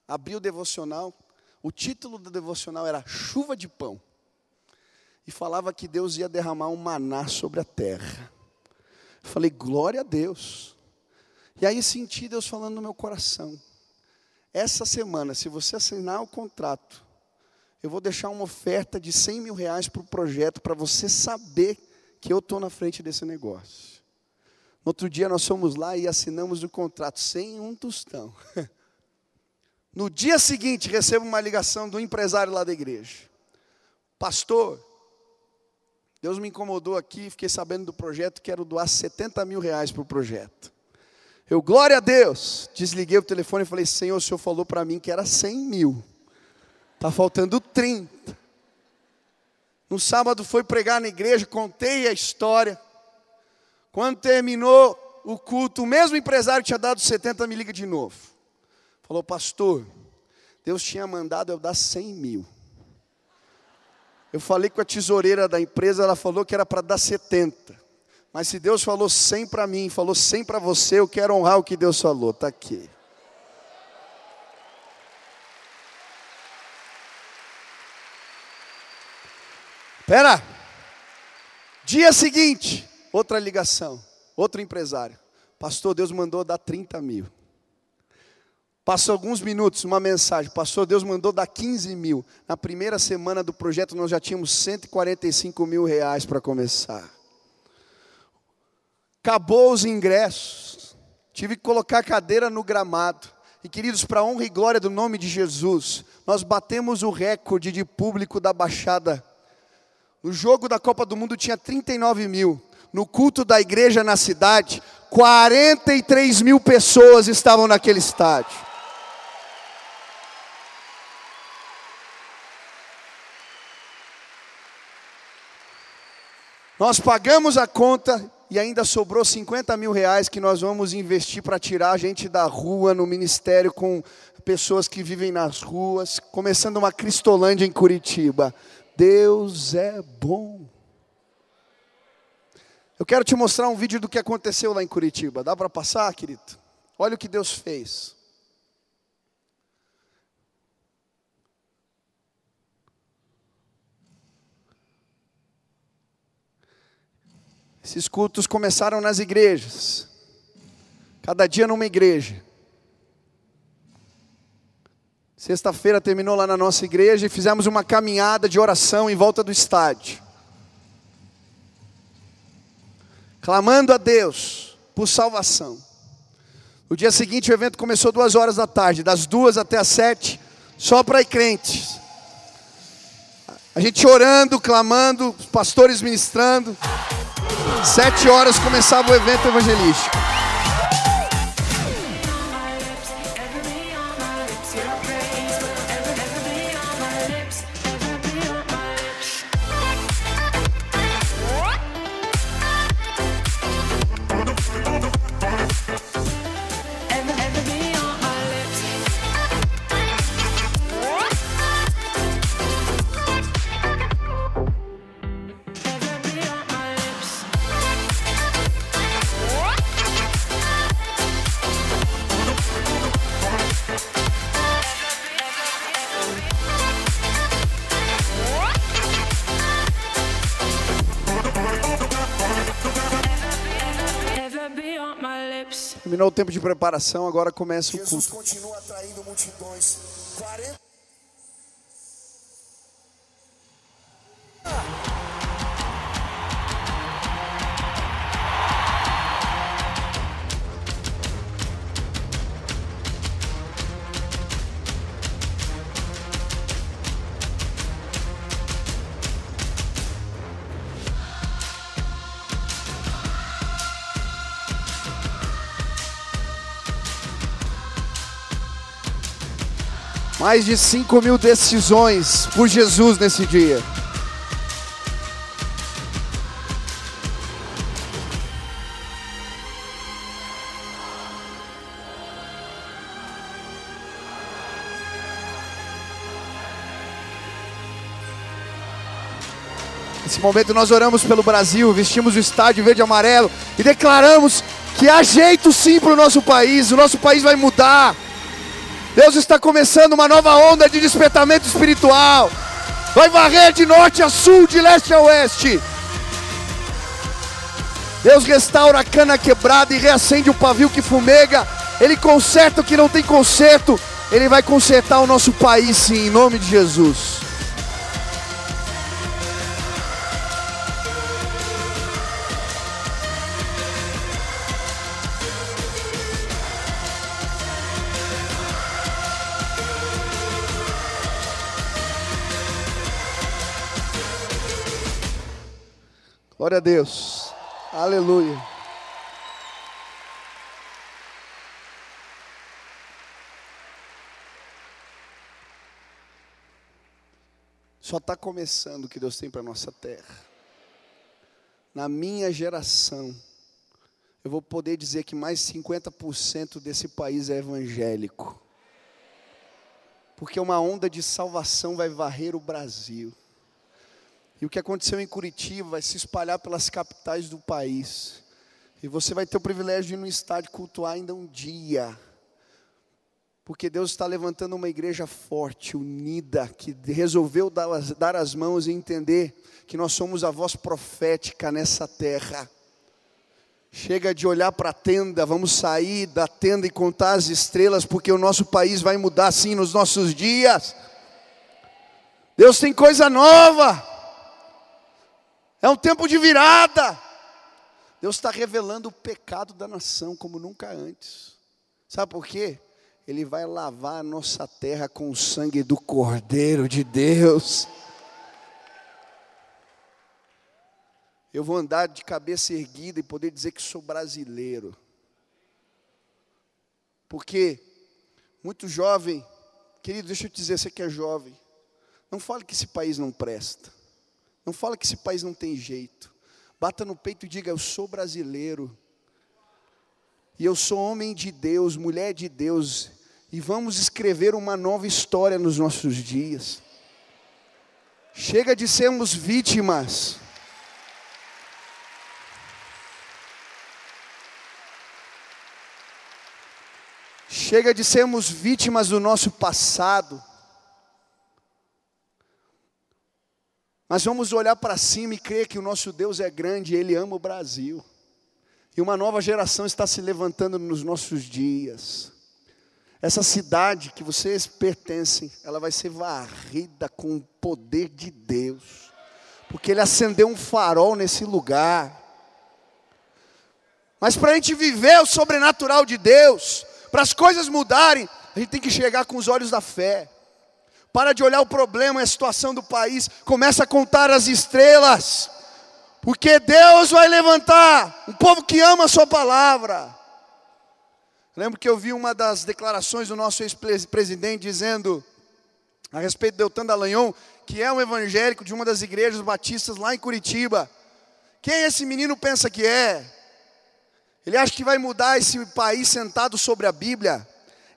Abri o devocional. O título do devocional era Chuva de Pão. E falava que Deus ia derramar um maná sobre a terra. Falei, glória a Deus. E aí senti Deus falando no meu coração. Essa semana, se você assinar o contrato, eu vou deixar uma oferta de 100 mil reais para o projeto, para você saber que eu estou na frente desse negócio. No outro dia nós fomos lá e assinamos o contrato sem um tostão. No dia seguinte, recebo uma ligação do empresário lá da igreja. Pastor, Deus me incomodou aqui, fiquei sabendo do projeto, quero doar 70 mil reais para o projeto. Eu, glória a Deus, desliguei o telefone e falei, Senhor, o Senhor falou para mim que era 100 mil. Está faltando 30. No sábado foi pregar na igreja, contei a história. Quando terminou o culto, o mesmo empresário que tinha dado 70 me liga de novo. Falou, pastor, Deus tinha mandado eu dar 100 mil. Eu falei com a tesoureira da empresa, ela falou que era para dar 70. Mas se Deus falou 100 para mim, falou 100 para você, eu quero honrar o que Deus falou. Está aqui. Pera. Dia seguinte, outra ligação, outro empresário. Pastor, Deus mandou dar 30 mil. Passou alguns minutos, uma mensagem. Pastor, Deus mandou dar 15 mil. Na primeira semana do projeto, nós já tínhamos 145 mil reais para começar. Acabou os ingressos. Tive que colocar a cadeira no gramado. E queridos, para honra e glória do nome de Jesus, nós batemos o recorde de público da Baixada. No jogo da Copa do Mundo tinha 39 mil. No culto da igreja na cidade, 43 mil pessoas estavam naquele estádio. Nós pagamos a conta e ainda sobrou 50 mil reais que nós vamos investir para tirar a gente da rua no ministério com pessoas que vivem nas ruas, começando uma Cristolândia em Curitiba. Deus é bom. Eu quero te mostrar um vídeo do que aconteceu lá em Curitiba. Dá para passar, querido? Olha o que Deus fez. Esses cultos começaram nas igrejas, cada dia numa igreja. Sexta-feira terminou lá na nossa igreja e fizemos uma caminhada de oração em volta do estádio, clamando a Deus por salvação. No dia seguinte, o evento começou duas horas da tarde, das duas até as sete, só para crentes. A gente orando, clamando, os pastores ministrando. Sete horas começava o evento evangelístico. Terminou o tempo de preparação, agora começa o culto. Jesus continua atraindo multidões. 40 Mais de 5 mil decisões por Jesus nesse dia. Nesse momento nós oramos pelo Brasil, vestimos o estádio verde e amarelo e declaramos que há jeito sim para o nosso país, o nosso país vai mudar. Deus está começando uma nova onda de despertamento espiritual. Vai varrer de norte a sul, de leste a oeste. Deus restaura a cana quebrada e reacende o pavio que fumega. Ele conserta o que não tem conserto. Ele vai consertar o nosso país, sim, em nome de Jesus. Glória a Deus. Aleluia. Só está começando o que Deus tem para a nossa terra. Na minha geração, eu vou poder dizer que mais 50% desse país é evangélico. Porque uma onda de salvação vai varrer o Brasil. E o que aconteceu em Curitiba vai se espalhar pelas capitais do país. E você vai ter o privilégio de ir no estádio cultuar ainda um dia. Porque Deus está levantando uma igreja forte, unida, que resolveu dar as, mãos e entender que nós somos a voz profética nessa terra. Chega de olhar para a tenda, vamos sair da tenda e contar as estrelas, porque o nosso país vai mudar sim nos nossos dias. Deus tem coisa nova. É um tempo de virada. Deus está revelando o pecado da nação como nunca antes. Sabe por quê? Ele vai lavar a nossa terra com o sangue do Cordeiro de Deus. Eu vou andar de cabeça erguida e poder dizer que sou brasileiro. Porque muito jovem, querido, deixa eu te dizer, você que é jovem, não fale que esse país não presta. Não fala que esse país não tem jeito. Bata no peito e diga: Eu sou brasileiro. E eu sou homem de Deus, mulher de Deus. E vamos escrever uma nova história nos nossos dias. Chega de sermos vítimas. Chega de sermos vítimas do nosso passado. Mas vamos olhar para cima e crer que o nosso Deus é grande Ele ama o Brasil. E uma nova geração está se levantando nos nossos dias. Essa cidade que vocês pertencem, ela vai ser varrida com o poder de Deus. Porque Ele acendeu um farol nesse lugar. Mas para a gente viver o sobrenatural de Deus, para as coisas mudarem, a gente tem que chegar com os olhos da fé. Para de olhar o problema e a situação do país. Começa a contar as estrelas. Porque Deus vai levantar um povo que ama a sua palavra. Lembro que eu vi uma das declarações do nosso ex-presidente dizendo a respeito de Deltan Dallagnol, que é um evangélico de uma das igrejas batistas lá em Curitiba. Quem esse menino pensa que é? Ele acha que vai mudar esse país sentado sobre a Bíblia?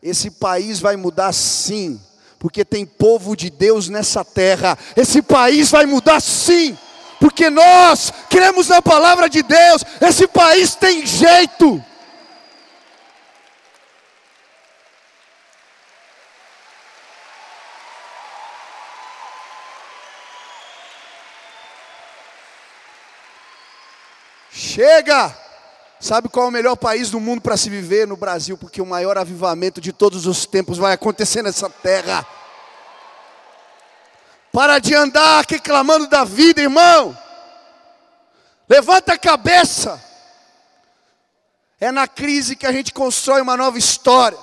Esse país vai mudar sim porque tem povo de Deus nessa terra. Esse país vai mudar sim, porque nós cremos na palavra de Deus. Esse país tem jeito. Chega! Sabe qual é o melhor país do mundo para se viver? No Brasil, porque o maior avivamento de todos os tempos vai acontecer nessa terra. Para de andar reclamando da vida, irmão. Levanta a cabeça. É na crise que a gente constrói uma nova história.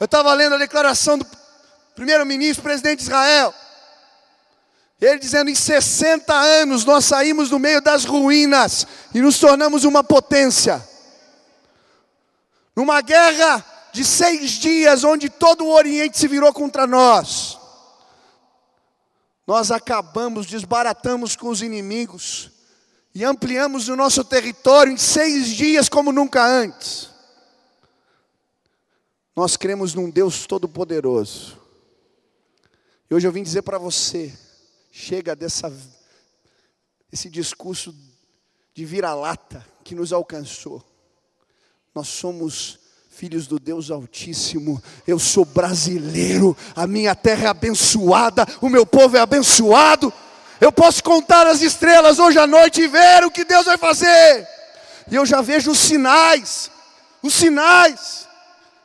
Eu estava lendo a declaração do primeiro-ministro, presidente de Israel. Ele dizendo: em 60 anos nós saímos do meio das ruínas e nos tornamos uma potência. Numa guerra de seis dias, onde todo o Oriente se virou contra nós, nós acabamos, desbaratamos com os inimigos e ampliamos o nosso território em seis dias como nunca antes. Nós cremos num Deus Todo-Poderoso. E hoje eu vim dizer para você, Chega dessa esse discurso de vira-lata que nos alcançou. Nós somos filhos do Deus Altíssimo. Eu sou brasileiro, a minha terra é abençoada, o meu povo é abençoado. Eu posso contar as estrelas hoje à noite e ver o que Deus vai fazer. E eu já vejo os sinais, os sinais,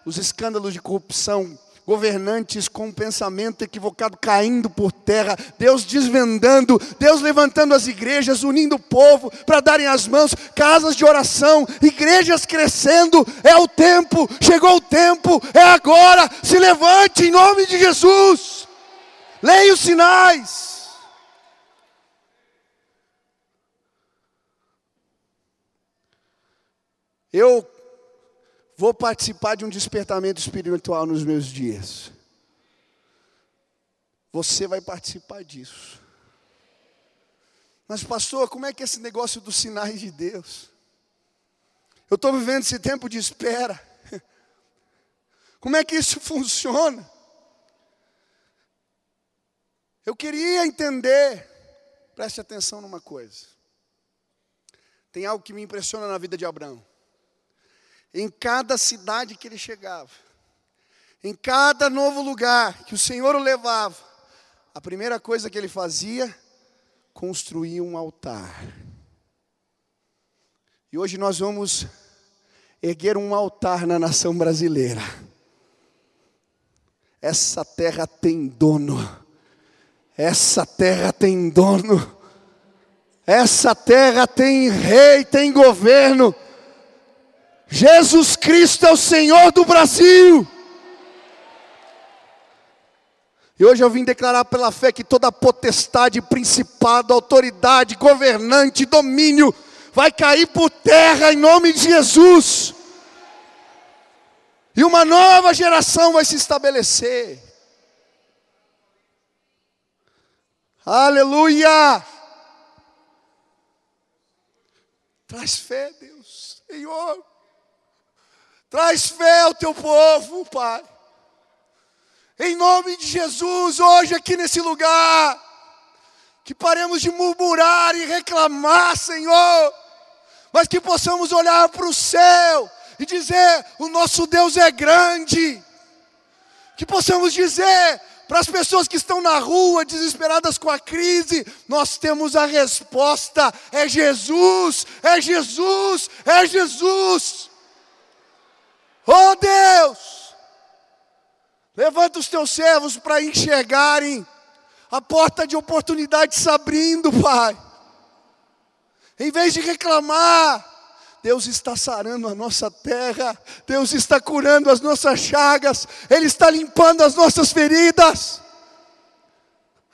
os escândalos de corrupção governantes com um pensamento equivocado caindo por terra, Deus desvendando, Deus levantando as igrejas, unindo o povo para darem as mãos, casas de oração, igrejas crescendo. É o tempo, chegou o tempo, é agora. Se levante em nome de Jesus. Leia os sinais. Eu vou participar de um despertamento espiritual nos meus dias. Você vai participar disso. Mas, pastor, como é que é esse negócio dos sinais de Deus? Eu estou vivendo esse tempo de espera. Como é que isso funciona? Eu queria entender, preste atenção numa coisa. Tem algo que me impressiona na vida de Abraão em cada cidade que ele chegava, em cada novo lugar que o Senhor o levava, a primeira coisa que ele fazia, construir um altar. E hoje nós vamos erguer um altar na nação brasileira. Essa terra tem dono. Essa terra tem dono. Essa terra tem rei, tem governo. Jesus Cristo é o Senhor do Brasil. E hoje eu vim declarar pela fé que toda potestade, principado, autoridade, governante, domínio, vai cair por terra em nome de Jesus. E uma nova geração vai se estabelecer. Aleluia! Traz fé, Deus, Senhor. Traz fé ao teu povo, Pai. Em nome de Jesus, hoje aqui nesse lugar, que paremos de murmurar e reclamar, Senhor, mas que possamos olhar para o céu e dizer: o nosso Deus é grande. Que possamos dizer para as pessoas que estão na rua desesperadas com a crise, nós temos a resposta: é Jesus, é Jesus, é Jesus. Oh Deus, levanta os teus servos para enxergarem a porta de oportunidade se abrindo, Pai. Em vez de reclamar, Deus está sarando a nossa terra, Deus está curando as nossas chagas, Ele está limpando as nossas feridas.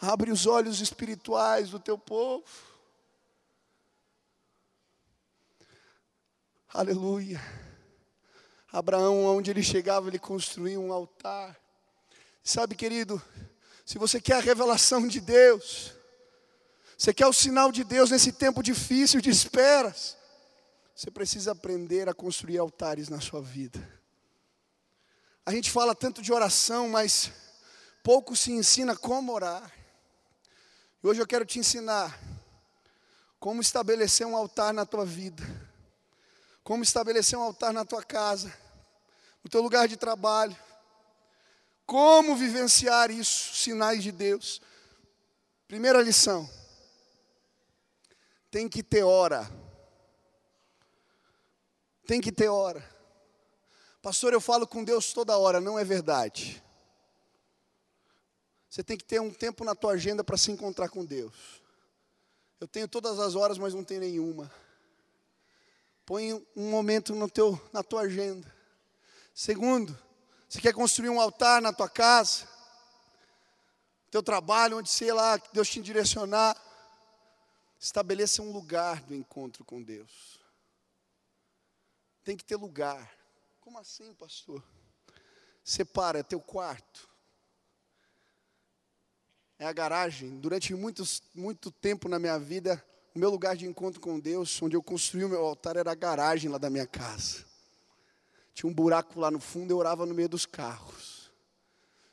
Abre os olhos espirituais do teu povo. Aleluia. Abraão, onde ele chegava, ele construía um altar. Sabe, querido, se você quer a revelação de Deus, você quer o sinal de Deus nesse tempo difícil de esperas, você precisa aprender a construir altares na sua vida. A gente fala tanto de oração, mas pouco se ensina como orar. E hoje eu quero te ensinar como estabelecer um altar na tua vida como estabelecer um altar na tua casa, no teu lugar de trabalho. Como vivenciar isso, sinais de Deus. Primeira lição. Tem que ter hora. Tem que ter hora. Pastor, eu falo com Deus toda hora, não é verdade. Você tem que ter um tempo na tua agenda para se encontrar com Deus. Eu tenho todas as horas, mas não tenho nenhuma. Põe um momento no teu, na tua agenda. Segundo, você quer construir um altar na tua casa, teu trabalho, onde sei lá, que Deus te direcionar. Estabeleça um lugar do encontro com Deus. Tem que ter lugar. Como assim, pastor? Separa, é teu quarto. É a garagem. Durante muitos, muito tempo na minha vida, o meu lugar de encontro com Deus, onde eu construí o meu altar, era a garagem lá da minha casa. Tinha um buraco lá no fundo, eu orava no meio dos carros.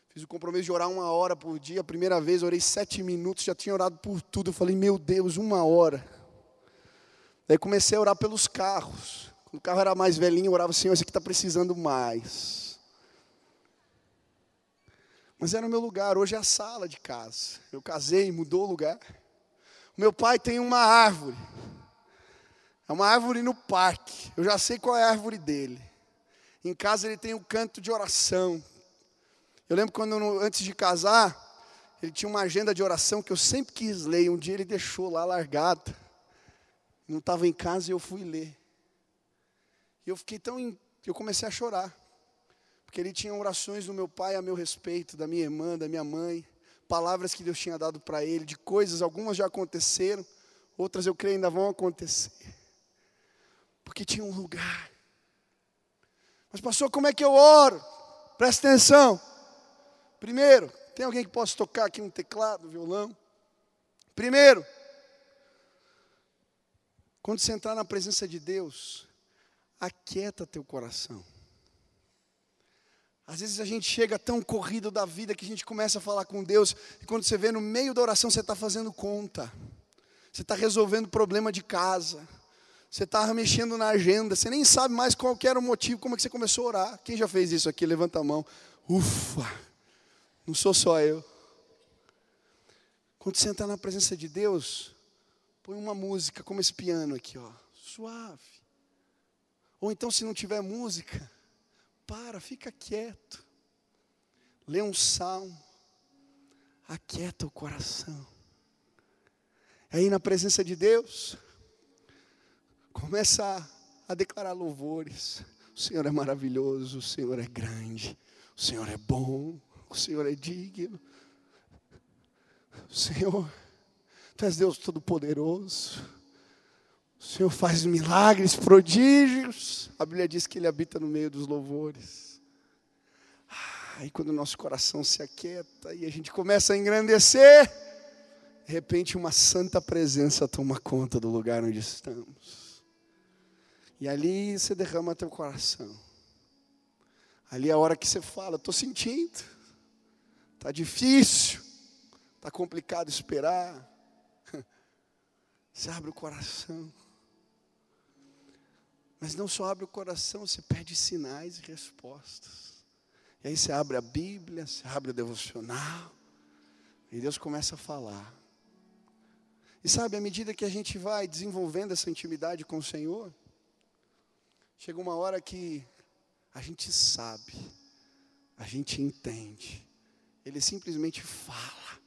Fiz o compromisso de orar uma hora por dia. A primeira vez orei sete minutos, já tinha orado por tudo. Eu falei, meu Deus, uma hora. Daí comecei a orar pelos carros. Quando o carro era mais velhinho, eu orava, Senhor, esse aqui está precisando mais. Mas era o meu lugar, hoje é a sala de casa. Eu casei, mudou o lugar. O meu pai tem uma árvore. É uma árvore no parque. Eu já sei qual é a árvore dele. Em casa ele tem um canto de oração. Eu lembro quando, antes de casar, ele tinha uma agenda de oração que eu sempre quis ler. Um dia ele deixou lá largada. Não estava em casa e eu fui ler. E eu fiquei tão. Eu comecei a chorar. Porque ele tinha orações do meu pai a meu respeito, da minha irmã, da minha mãe. Palavras que Deus tinha dado para ele, de coisas, algumas já aconteceram, outras eu creio ainda vão acontecer. Porque tinha um lugar. Mas, pastor, como é que eu oro? Presta atenção. Primeiro, tem alguém que possa tocar aqui um teclado, violão? Primeiro, quando você entrar na presença de Deus, aquieta teu coração. Às vezes a gente chega tão corrido da vida que a gente começa a falar com Deus, e quando você vê no meio da oração, você está fazendo conta, você está resolvendo problema de casa, você está mexendo na agenda, você nem sabe mais qual era o motivo, como é que você começou a orar. Quem já fez isso aqui? Levanta a mão. Ufa, não sou só eu. Quando você entra na presença de Deus, põe uma música como esse piano aqui, ó, suave. Ou então, se não tiver música, para, fica quieto. Lê um salmo. Aquieta o coração. Aí na presença de Deus, começa a, a declarar louvores. O Senhor é maravilhoso, o Senhor é grande, o Senhor é bom, o Senhor é digno. O Senhor, Tu és Deus Todo-Poderoso. O Senhor faz milagres, prodígios. A Bíblia diz que Ele habita no meio dos louvores. Aí quando o nosso coração se aquieta e a gente começa a engrandecer, de repente uma santa presença toma conta do lugar onde estamos. E ali você derrama teu coração. Ali é a hora que você fala, estou sentindo, está difícil, está complicado esperar. Você abre o coração. Mas não só abre o coração, você pede sinais e respostas. E aí você abre a Bíblia, você abre o devocional, e Deus começa a falar. E sabe, à medida que a gente vai desenvolvendo essa intimidade com o Senhor, chega uma hora que a gente sabe, a gente entende, Ele simplesmente fala.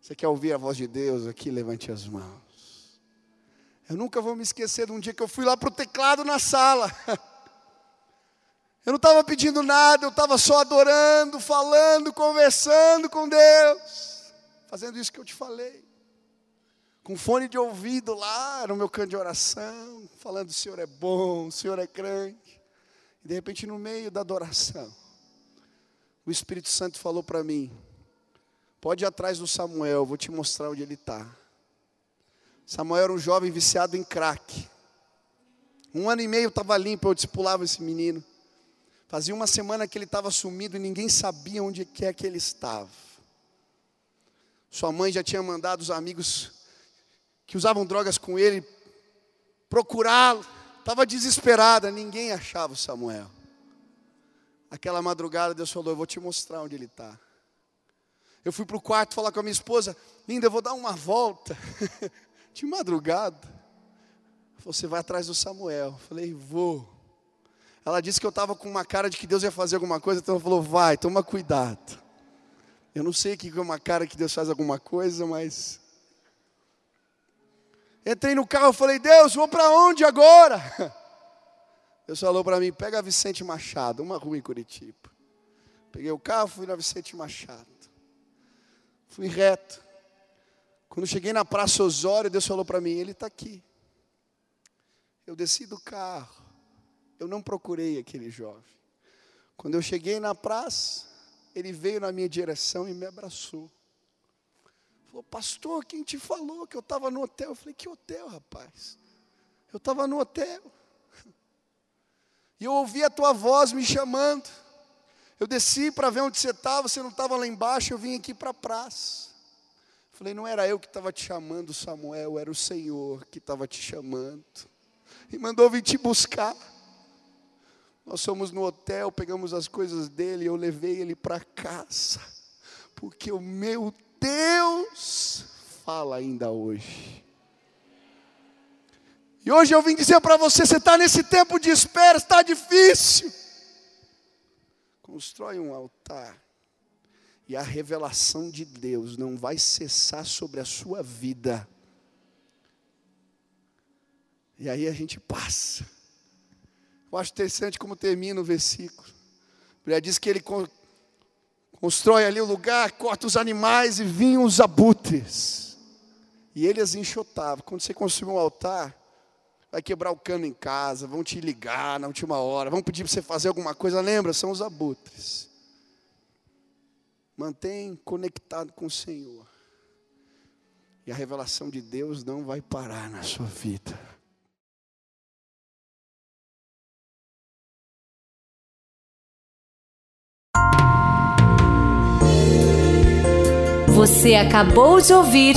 Você quer ouvir a voz de Deus aqui? Levante as mãos. Eu nunca vou me esquecer de um dia que eu fui lá para o teclado na sala. Eu não estava pedindo nada, eu estava só adorando, falando, conversando com Deus, fazendo isso que eu te falei. Com fone de ouvido lá, no meu canto de oração, falando: o Senhor é bom, o Senhor é grande. E de repente, no meio da adoração, o Espírito Santo falou para mim: pode ir atrás do Samuel, vou te mostrar onde ele está. Samuel era um jovem viciado em crack. Um ano e meio estava limpo, eu discipulava esse menino. Fazia uma semana que ele estava sumido e ninguém sabia onde que é que ele estava. Sua mãe já tinha mandado os amigos que usavam drogas com ele procurá-lo. Estava desesperada, ninguém achava o Samuel. Aquela madrugada Deus falou: Eu vou te mostrar onde ele está. Eu fui para o quarto falar com a minha esposa: Linda, eu vou dar uma volta. de madrugada. Você vai atrás do Samuel. Eu falei, vou. Ela disse que eu estava com uma cara de que Deus ia fazer alguma coisa, então ela falou, vai, toma cuidado. Eu não sei o que é uma cara que Deus faz alguma coisa, mas. Entrei no carro falei, Deus, vou para onde agora? Deus falou para mim, pega a Vicente Machado, uma rua em Curitiba. Peguei o carro, fui na Vicente Machado. Fui reto. Quando cheguei na Praça Osório, Deus falou para mim: Ele está aqui. Eu desci do carro. Eu não procurei aquele jovem. Quando eu cheguei na praça, ele veio na minha direção e me abraçou. Falou, pastor, quem te falou que eu estava no hotel? Eu falei, que hotel, rapaz? Eu estava no hotel. E eu ouvi a tua voz me chamando. Eu desci para ver onde você estava, você não estava lá embaixo, eu vim aqui para a praça. Falei, não era eu que estava te chamando, Samuel, era o Senhor que estava te chamando. E mandou vir te buscar. Nós fomos no hotel, pegamos as coisas dele, eu levei ele para casa. Porque o meu Deus fala ainda hoje. E hoje eu vim dizer para você: você está nesse tempo de espera, está difícil. Constrói um altar. E a revelação de Deus não vai cessar sobre a sua vida. E aí a gente passa. Eu acho interessante como termina o versículo. Ele diz que ele constrói ali o lugar, corta os animais e vinham os abutres. E ele as enxotava. Quando você construir um altar, vai quebrar o cano em casa, vão te ligar na última hora, vão pedir para você fazer alguma coisa. Lembra, são os abutres. Mantém conectado com o Senhor. E a revelação de Deus não vai parar na sua vida. Você acabou de ouvir